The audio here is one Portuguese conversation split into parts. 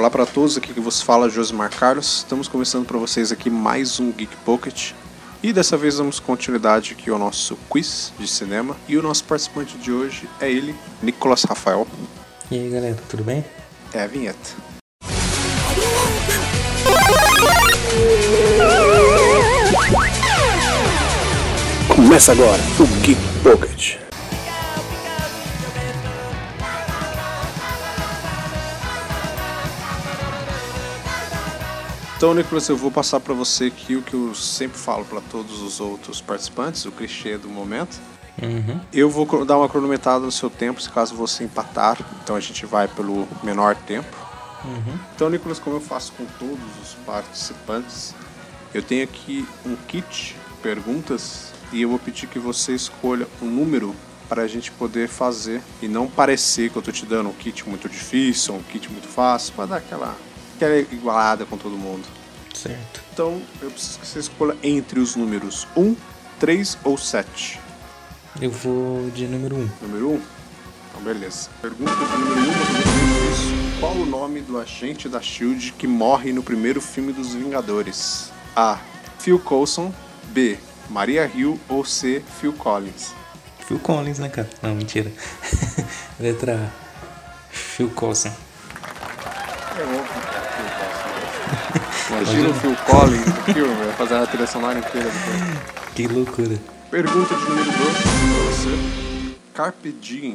Olá para todos, aqui que vos fala Josimar Carlos. Estamos começando para vocês aqui mais um Geek Pocket. E dessa vez damos continuidade aqui ao nosso quiz de cinema. E o nosso participante de hoje é ele, Nicolas Rafael. E aí galera, tudo bem? É a vinheta. Começa agora o Geek Pocket. Então, Nicolas, eu vou passar para você aqui o que eu sempre falo para todos os outros participantes, o clichê do momento. Uhum. Eu vou dar uma cronometrada no seu tempo, se caso você empatar. Então a gente vai pelo menor tempo. Uhum. Então, Nicolas, como eu faço com todos os participantes, eu tenho aqui um kit perguntas e eu vou pedir que você escolha um número para a gente poder fazer e não parecer que eu tô te dando um kit muito difícil, um kit muito fácil, para dar aquela, aquela igualada com todo mundo. Certo. Então, eu preciso que você escolha entre os números 1, 3 ou 7. Eu vou de número 1. Um. Número 1? Então, beleza. Pergunta número 1, um, isso. Qual o nome do agente da SHIELD que morre no primeiro filme dos Vingadores? A. Phil Coulson B. Maria Hill ou C. Phil Collins? Phil Collins, né, cara? Não, mentira. Letra A. Phil Coulson. É óbvio Imagina o Phil Collins no filme, vai fazer a trilha sonora inteira depois. Que loucura. Pergunta de número 2 para você. Carpe diem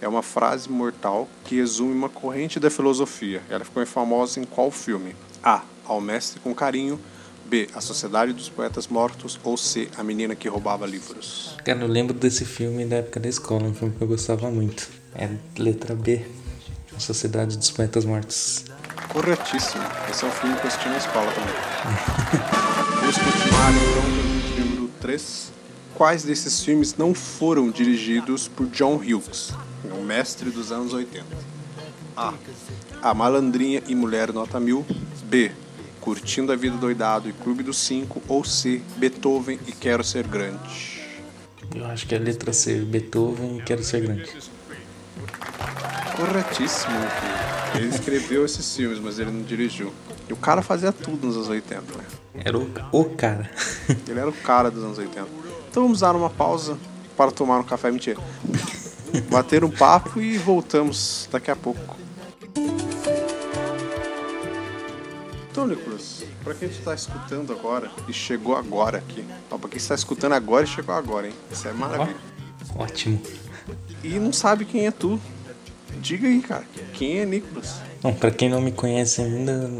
é uma frase mortal que resume uma corrente da filosofia. Ela ficou famosa em qual filme? A. Ao Mestre com Carinho. B. A Sociedade dos Poetas Mortos. Ou C. A Menina que Roubava Livros. Cara, eu lembro desse filme da época da escola, um filme que eu gostava muito. É letra B. A Sociedade dos Poetas Mortos. Corretíssimo. Esse é um filme que eu assisti na escola também. Vamos continuar então pergunta número 3. Quais desses filmes não foram dirigidos por John Hughes, o mestre dos anos 80? A. A Malandrinha e Mulher Nota Mil. B. Curtindo a Vida Doidado e Clube dos Cinco. Ou C. Beethoven e Quero Ser Grande. Eu acho que é letra C. Beethoven e Quero Ser Grande. Corretíssimo, filho. Ele escreveu esses filmes, mas ele não dirigiu. E o cara fazia tudo nos anos 80, né? Era o, o cara. Ele era o cara dos anos 80. Então vamos dar uma pausa para tomar um café. Mentira. Bater um papo e voltamos daqui a pouco. Então, Nicolas, para quem está escutando agora e chegou agora aqui, ó, para quem está escutando agora e chegou agora, hein? Isso é maravilha. Ó, ótimo. E não sabe quem é tu. Diga aí, cara. Quem é Nicolas? Bom, pra quem não me conhece ainda,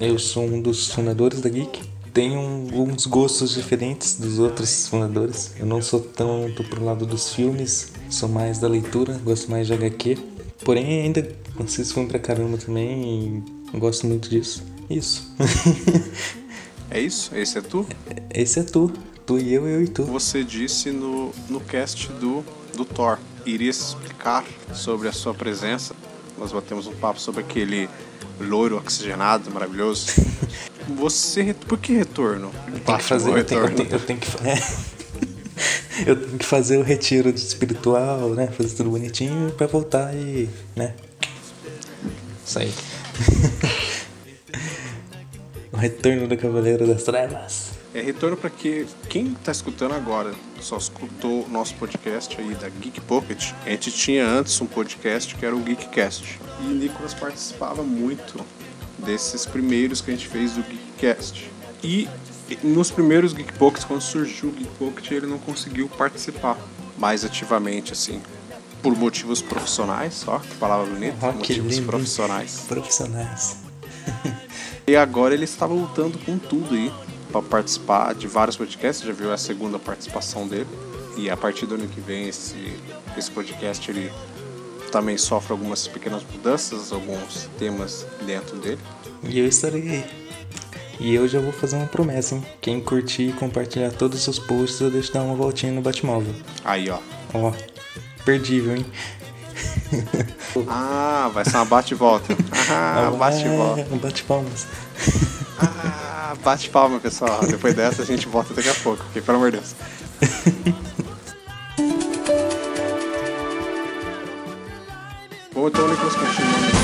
eu sou um dos fundadores da Geek. Tenho uns gostos diferentes dos outros fundadores. Eu não sou tanto pro lado dos filmes, sou mais da leitura, gosto mais de HQ. Porém, ainda assisto filme pra caramba também e gosto muito disso. Isso. É isso? Esse é tu? Esse é tu. Tu e eu, eu e tu. Você disse no, no cast do, do Thor. Iria se explicar sobre a sua presença. Nós batemos um papo sobre aquele loiro oxigenado maravilhoso. Você. Por que retorno? Eu tenho que fazer, eu tenho, eu tenho, eu tenho que Eu tenho que fazer o retiro espiritual, né? Fazer tudo bonitinho pra voltar e. né? Isso aí. o retorno do Cavaleiro das Trevas. É retorno para que quem tá escutando agora só escutou o nosso podcast aí da Geek Pocket. A gente tinha antes um podcast que era o Geekcast. E Nicolas participava muito desses primeiros que a gente fez do Geekcast. E nos primeiros Geek Pockets, quando surgiu o Geek Pocket, ele não conseguiu participar mais ativamente, assim. Por motivos profissionais, ó, que palavra bonita. Que motivos lindo. profissionais. Profissionais. E agora ele estava lutando com tudo aí para participar de vários podcasts. Já viu a segunda participação dele. E a partir do ano que vem esse, esse podcast ele também sofre algumas pequenas mudanças, alguns temas dentro dele. E eu estarei aí. E eu já vou fazer uma promessa, hein? Quem curtir e compartilhar todos os posts, eu deixo dar uma voltinha no Batmóvel. Aí, ó. Ó, perdível, hein? Ah, vai ser uma bate e volta. Ah, bate e volta. É, um bate-palmas. Ah, bate palma, pessoal. Depois dessa a gente volta daqui a pouco, porque pelo amor de Deus. Bom, então, Nicolas, continuando aqui,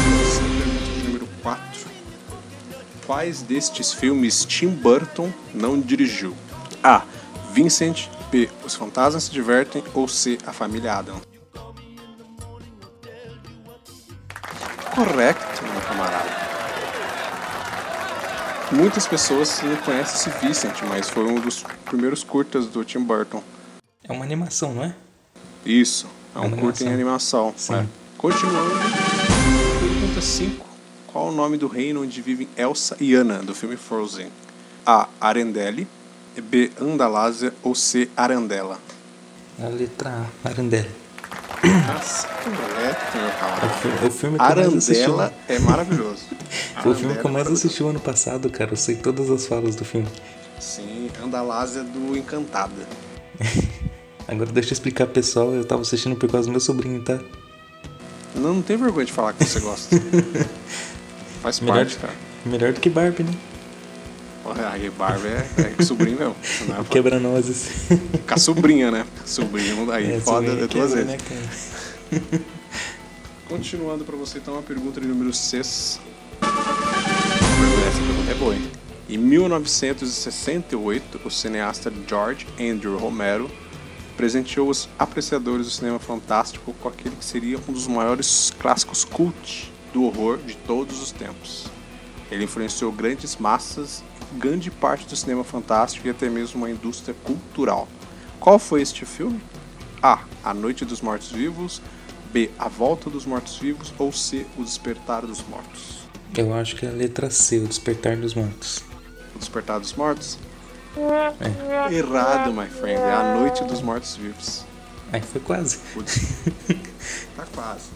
pergunta de número 4. Quais destes filmes Tim Burton não dirigiu? A. Vincent. B. Os Fantasmas se Divertem. Ou C. A Família Adam. Correto, meu camarada. Muitas pessoas não conhecem esse Vincent, mas foi um dos primeiros curtas do Tim Burton. É uma animação, não é? Isso, é um Animação. curta em animação. Sim. é. Continuando, pergunta 5. Qual o nome do reino onde vivem Elsa e Anna, do filme Frozen? A. Arendelle. B. Andalásia. Ou C. Arandela. A letra A, Arandela. Nossa, É o filme que mais. Arandela é maravilhoso. Foi o filme que eu Arandela é mais maravilhoso. assisti o ano passado, cara. Eu sei todas as falas do filme. Sim, Andalásia do Encantada. Agora deixa eu explicar pessoal, eu tava assistindo por causa do meu sobrinho, tá? Não, não tem vergonha de falar que você gosta. Faz Melhor, parte, cara. melhor do que Barbie, né? Aí, Barbie é, é sobrinho mesmo. Não é pra- Quebra-nozes. Com a sobrinha, né? Sobrinho, aí É, foda de duas quebra, vezes. né? Continuando pra você, então, a pergunta de número 6. Essa pergunta é boa, hein? Em 1968, o cineasta George Andrew Romero presenteou os apreciadores do cinema fantástico com aquele que seria um dos maiores clássicos cult do horror de todos os tempos. Ele influenciou grandes massas, grande parte do cinema fantástico e até mesmo uma indústria cultural. Qual foi este filme? A. A Noite dos Mortos-Vivos. B. A Volta dos Mortos-Vivos. Ou C. O Despertar dos Mortos. Eu acho que é a letra C, o Despertar dos Mortos. O Despertar dos Mortos? Errado, my friend. É A Noite dos Mortos-Vivos. Aí foi quase. O des- tá quase.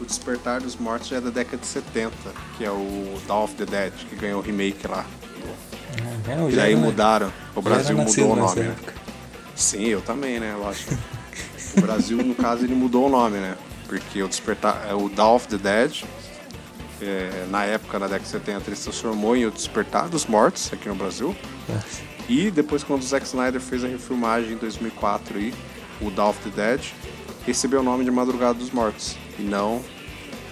O Despertar dos Mortos já é da década de 70, que é o Dawn of the Dead, que ganhou o remake lá. É, eu E daí era- mudaram. O Brasil mudou o nome, né? Sim, eu também, né? Lógico. O Brasil, no caso, ele mudou o nome, né? Porque o Despertar. é, O Dawn of the Dead, é, na época, na década de 70, ele se transformou em O Despertar dos Mortos, aqui no Brasil. Nossa. E depois, quando o Zack Snyder fez a refilmagem em 2004, aí, o Dawn of the Dead, recebeu o nome de Madrugada dos Mortos. E não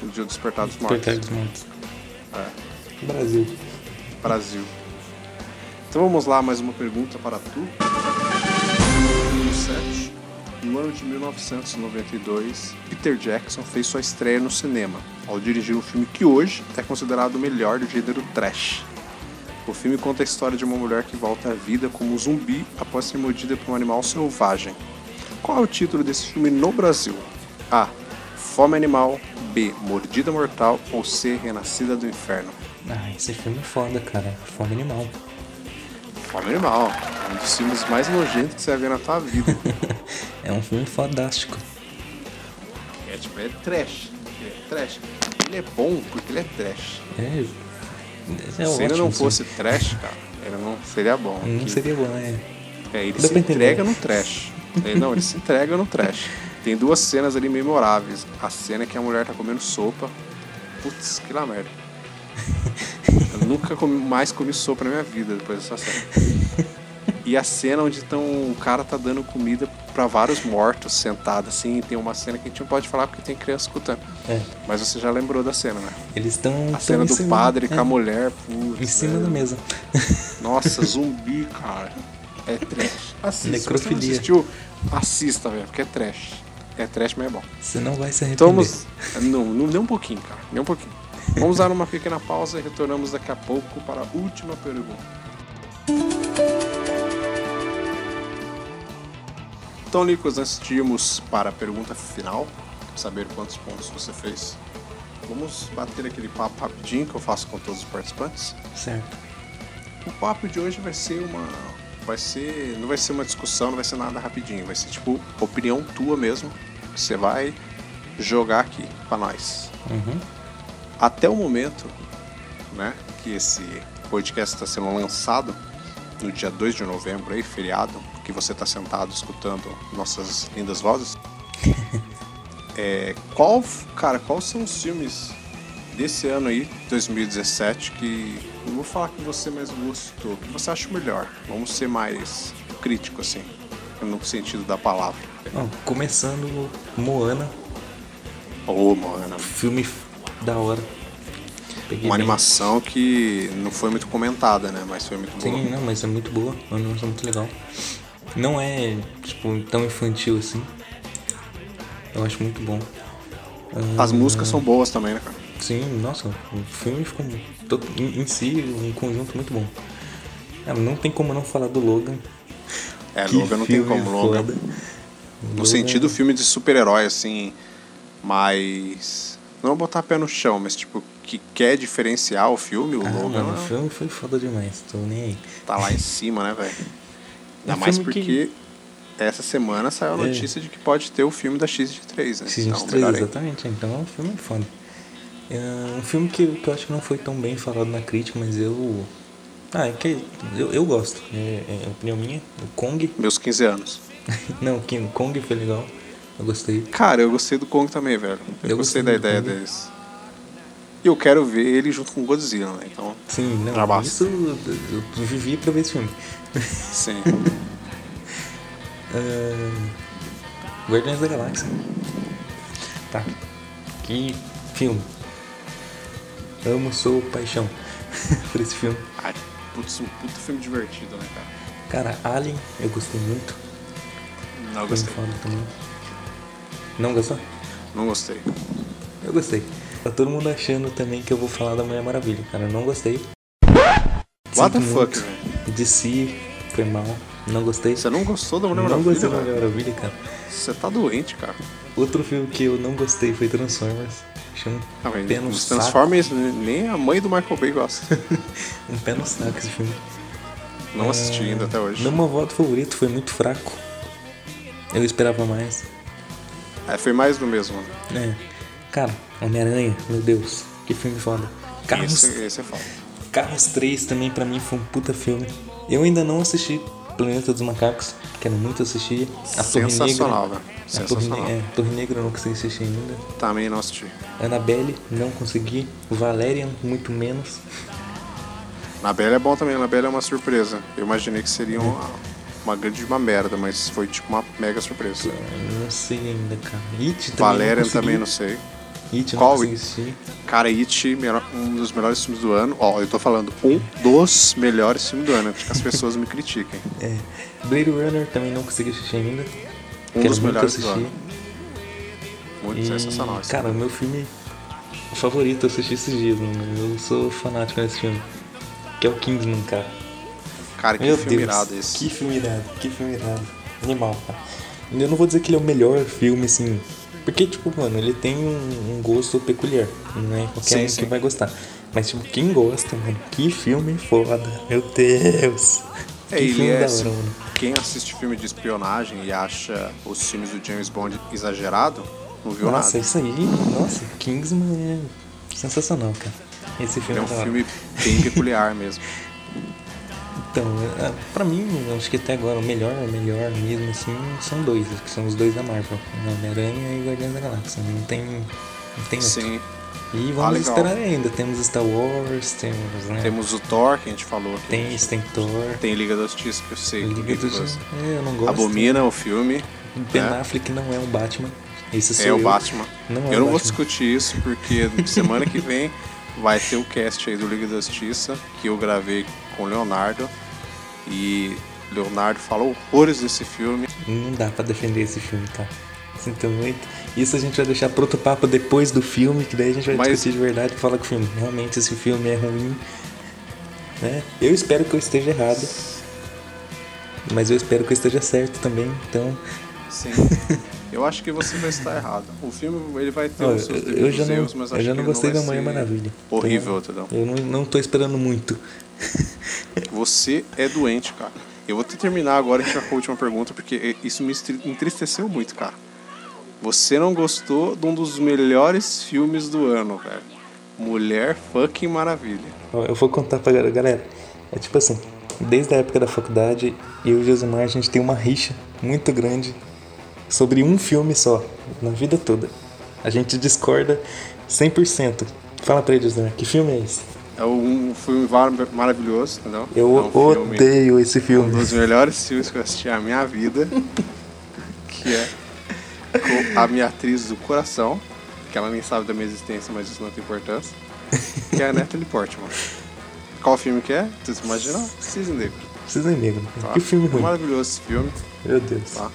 o de O Despertar dos Mortos. Despertar dos Mortos. É. Brasil. Brasil. Então vamos lá, mais uma pergunta para tu. Número 7. No ano de 1992, Peter Jackson fez sua estreia no cinema, ao dirigir um filme que hoje é considerado o melhor do gênero trash. O filme conta a história de uma mulher que volta à vida como zumbi após ser mordida por um animal selvagem. Qual é o título desse filme no Brasil? A. Fome Animal. B. Mordida Mortal. Ou C. Renascida do Inferno. Ah, esse filme é foda, cara. Fome animal. Fome Animal. É um dos filmes mais nojentos que você vai ver na tua vida. É um filme fodástico. é tipo, é trash. É trash. Ele é bom porque ele é trash. É. É Se ele não fosse trash, cara, ele não seria bom. Não Que- seria bom, é. É, ele Dá se entrega no trash. É, não, ele se entrega no trash. Tem duas cenas ali memoráveis. A cena que a mulher tá comendo sopa. Putz, que lá merda. Eu nunca comi- mais comi sopa na minha vida depois dessa cena. E a cena onde tão, o cara tá dando comida pra vários mortos sentados assim. Tem uma cena que a gente não pode falar porque tem criança escutando. É. Mas você já lembrou da cena, né? Eles estão. A cena do padre com a mulher. Putz, Em cima é. da mesa. Nossa, zumbi, cara. É trash. Assista. Se você Necrofilia. assistiu, assista, velho, porque é trash. É trash, mas é bom. Você não vai se arrepender. Vamos. Não, não, nem um pouquinho, cara. Nem um pouquinho. Vamos dar uma pequena pausa e retornamos daqui a pouco para a última pergunta. Então, Nicolas, antes de irmos para a pergunta final, saber quantos pontos você fez, vamos bater aquele papo rapidinho que eu faço com todos os participantes. Certo. O papo de hoje vai ser uma. Vai ser. Não vai ser uma discussão, não vai ser nada rapidinho. Vai ser tipo opinião tua mesmo. Que você vai jogar aqui pra nós. Uhum. Até o momento, né, que esse podcast está sendo lançado, no dia 2 de novembro aí, feriado, que você está sentado escutando nossas lindas vozes. é, qual, cara, quais são os filmes desse ano aí, 2017, que não vou falar que você mais gostou, que você acha melhor. Vamos ser mais crítico assim, no sentido da palavra. Ó, começando Moana, Ô, mano, filme f- da hora. Peguei Uma bem. animação que não foi muito comentada, né? Mas foi muito boa. Sim, não, mas é muito boa. Uma animação muito legal. Não é, tipo, tão infantil assim. Eu acho muito bom. As músicas são boas também, né, cara? Sim, nossa, o filme ficou todo, em, em si um conjunto muito bom. Ah, não tem como não falar do Logan. É, Que Logan não tem como, Logan. foda. No Logan- sentido filme de super-herói, assim, mas. Não botar pé no chão, mas tipo, que quer diferenciar o filme, o Ah, Logan mano, o filme foi foda demais, tô nem aí. tá lá em cima, né, velho? Ainda Um mais filme que- porque essa semana saiu a É. notícia de que pode ter o filme da X23, né? Season Então, 3, melhor ainda. exatamente. Então o filme é foda. É um filme que, que eu acho que não foi tão bem falado na crítica, mas eu. Ah, é que eu, eu gosto. É, é opinião minha. O Kong. Meus 15 anos. não, o Kong foi legal. Eu gostei. Cara, eu gostei do Kong também, velho. Eu, Eu gostei gostei da ideia Kong. deles. E eu quero ver ele junto com o Godzilla, né? Então, Sim, não. Isso eu, eu vivi pra ver esse filme. sim. Ah, Guardiões da Galáxia. Tá. Que filme. Amo, sou paixão por esse filme. Ai, putz, um puta filme divertido, né, cara? Cara, Alien, eu gostei muito. Não Filme gostei. foda também. Não gostou? Não gostei. Eu gostei. Tá todo mundo achando também que eu vou falar da Mulher Maravilha. Cara, eu não gostei. What the Sinto fuck, muito. velho? De si, foi mal. Não gostei. Você não gostou da Mulher não Maravilha, gostei da? Mulher Maravilha, cara. Você tá doente, cara. Outro filme que eu não gostei foi Transformers. Achei um Ah, pé no os saco. Transformers, nem a mãe do Michael Bay gosta. Um pé no saco esse filme. Não assisti ainda até hoje. No meu voto favorito foi muito fraco. Eu esperava mais. É, foi mais do mesmo. É. Cara, Homem-Aranha, meu Deus, que filme foda. Carros, Esse, esse é foda. Carros 3 também pra mim foi um puta filme. Eu ainda não assisti Planeta dos Macacos, quero muito assistir. A Torre Sensacional, Negra. velho. A Torre, Sensacional. Ne- é, Torre Negra eu não consegui assistir ainda. Também não assisti. Annabelle, não consegui. Valerian, muito menos. Anabelle é bom também, Anabelle é uma surpresa. Eu imaginei que seria uma, uma grande uma merda, mas foi tipo uma mega surpresa. Eu não sei ainda, cara. It também Valerian não também não sei. It eu Qual não It? Cara, It, um dos melhores filmes do ano. Ó, eu tô falando um dos melhores filmes do ano, antes que as pessoas me critiquem. É. Blade Runner também não consegui assistir ainda. Um Quero dos melhores do assistir. ano. Muito E, sensacional. Cara, o meu filme favorito eu assisti esses dias, mano. Eu sou fanático nesse filme. Que é o Kingsman, cara. Cara, que Meu filme Deus. irado esse. Que filme irado, que filme irado. Animal, cara. Eu não vou dizer que ele é o melhor filme, assim. Porque, tipo, mano, ele tem um, um gosto peculiar. Não é qualquer Sim, um sim. que vai gostar. Mas, tipo, quem gosta, mano, que filme foda. Meu Deus. É, que filme é, da assim, hora, mano. Quem assiste filme de espionagem e acha os filmes do James Bond exagerado, não viu Nossa, nada. isso aí, nossa, Kingsman é sensacional, cara. Esse Ele filme é um hora. filme bem peculiar mesmo. Então, é, pra mim, eu acho que até agora o melhor, o melhor mesmo, assim, são dois, que são os dois da Marvel. Homem-Aranha e Guardiões da Galáxia. Não tem, não tem outro. Sim. E Ah, vamos legal. esperar ainda. Temos Star Wars, temos, né? Temos o Thor, que a gente falou. que Tem isso, tem Thor. Tem Liga da Justiça, que eu sei Liga dos... você É, eu não gosto. abomina o filme. Ben né? Affleck não é um Batman. Esse sou É o eu. Batman. Não é eu o não vou Batman. discutir isso porque semana que vem vai ter o cast aí do Liga da Justiça que eu gravei com o Leonardo. E Leonardo falou horrores desse filme. Não dá pra defender esse filme, cara. Sinto muito. Isso a gente vai deixar pro outro papo depois do filme, que daí a gente vai Mas- discutir de verdade e falar que o filme. Realmente esse filme é ruim. Né? Eu espero que eu esteja errado. Mas eu espero que eu esteja certo também. Então, Sim. Eu acho que você vai estar errado. O filme ele vai ter ó, os seus eu, já não, erros, mas eu acho já que não ele gostei da Mulher ser Maravilha. Horrível, Então, eu não, não tô esperando muito. Você é doente, cara. Eu vou terminar agora com a última pergunta, porque isso me entristeceu muito, cara. Você não gostou de um dos melhores filmes do ano, velho. Mulher fucking Maravilha. Eu vou contar pra galera. É tipo assim, desde a época da faculdade, eu e o Josimar, a gente tem uma rixa muito grande sobre um filme só, na vida toda. A gente discorda 100%. Fala pra ele, Josimar, que filme é esse? É um filme maravilhoso, entendeu? Eu é um filme- odeio esse Um filme. dos melhores filmes que eu assisti na minha vida. Que é com a minha atriz do coração. Que ela nem sabe da minha existência, mas isso não tem importância. que é a Natalie Portman. Qual filme que é? Vocês imaginam? Cisne Negro. Cisne Negro. Tá? Que filme ruim. Maravilhoso esse filme. Meu Deus. Tá?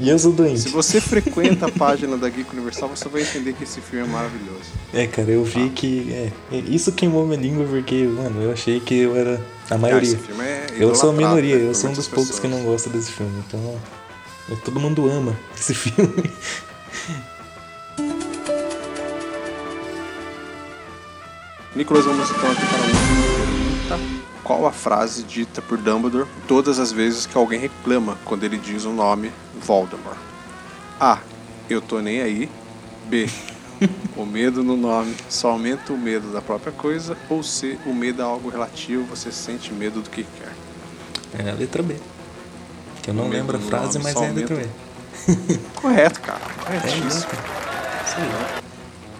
E eu sou doente. Se você frequenta a página da Geek Universal, você vai entender que esse filme é maravilhoso. É, cara, eu vi que. É, isso queimou minha língua porque, mano, eu achei que eu era a maioria. esse filme é eu sou a minoria, né, eu sou um dos poucos que pessoas. não gosta desse filme. Então, é, todo mundo ama esse filme. Nicolas, vamos então aqui para uma pergunta. Qual a frase dita por Dumbledore todas as vezes que alguém reclama quando ele diz o nome Voldemort? A. Eu tô nem aí. B. O medo no nome só aumenta o medo da própria coisa. Ou C. O medo é algo relativo, você sente medo do que quer. É a letra B. Que eu não lembro a frase, nome mas é a letra B. Correto, cara. É Corretíssimo. isso. Isso aí.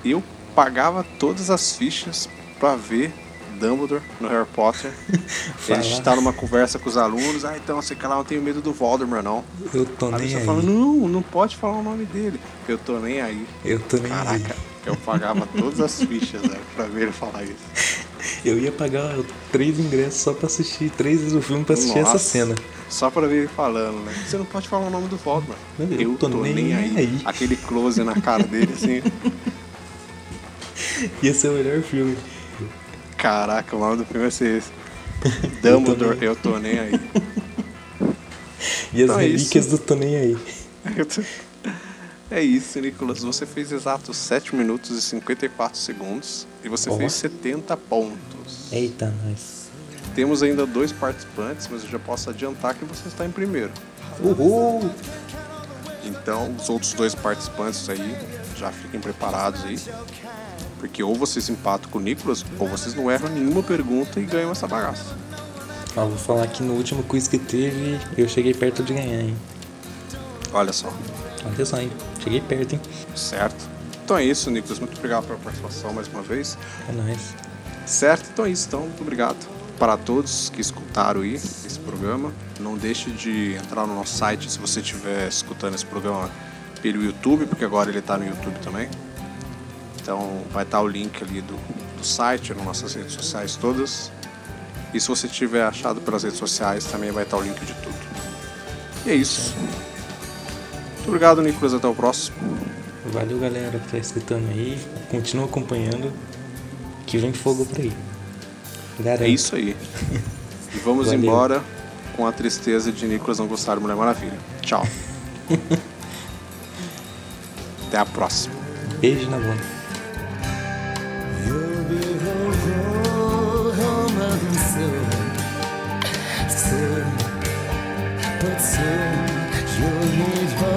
Eu pagava todas as fichas pra ver Dumbledore no Harry Potter. Ele está numa conversa com os alunos. Ah, então, sei que lá, eu tenho medo do Voldemort, não. Eu tô A nem aí. fala, não, não pode falar o nome dele. Eu tô nem aí. Eu tô nem aí. Caraca, eu pagava todas as fichas, velho, pra ver ele falar isso. Eu ia pagar três ingressos só pra assistir três vezes o filme pra assistir essa Nossa, cena. Só pra ver ele falando, né? Você não pode falar o nome do Voldemort. Eu Eu tô tô, nem nem, aí. aí. Aquele close na cara dele, assim. Ia ser o melhor filme. Caraca, o nome do filme vai ser esse. Dumbledore, eu tô nem aí. E as Então é relíquias isso. do Tô Nem Aí. É isso, Nicolas. Você fez exatos 7 minutos e 54 segundos. E você fez 70 pontos. Eita, nós. Temos ainda dois participantes, mas eu já posso adiantar que você está em primeiro. Uhul! Então, os outros dois participantes aí, já fiquem preparados aí. Porque ou vocês empatam com o Nicolas, ou vocês não erram nenhuma pergunta e ganham essa bagaça. Ó, vou falar que no último quiz que teve, eu cheguei perto de ganhar, hein? Olha só, Olha só, hein? Cheguei perto, hein? certo? Então é isso, Nicolas. Muito obrigado pela participação mais uma vez. É nóis. Certo? Então é isso. Então, muito obrigado para todos que escutaram aí esse programa. Não deixe de entrar no nosso site se você estiver escutando esse programa pelo YouTube, porque agora ele está no YouTube também. Então vai estar o link ali do, do site, nas nossas redes sociais todas. E se você tiver achado pelas redes sociais, também vai estar o link de tudo. E é isso. Muito obrigado, Nicolas. Até o próximo. Valeu, galera, que tá escutando aí. Continua acompanhando, que vem fogo por aí. Garanto. É isso aí. E vamos Valeu. embora com a tristeza de Nicolas não gostar de Mulher Maravilha. Tchau. Até a próxima. Beijo na bunda. always burn.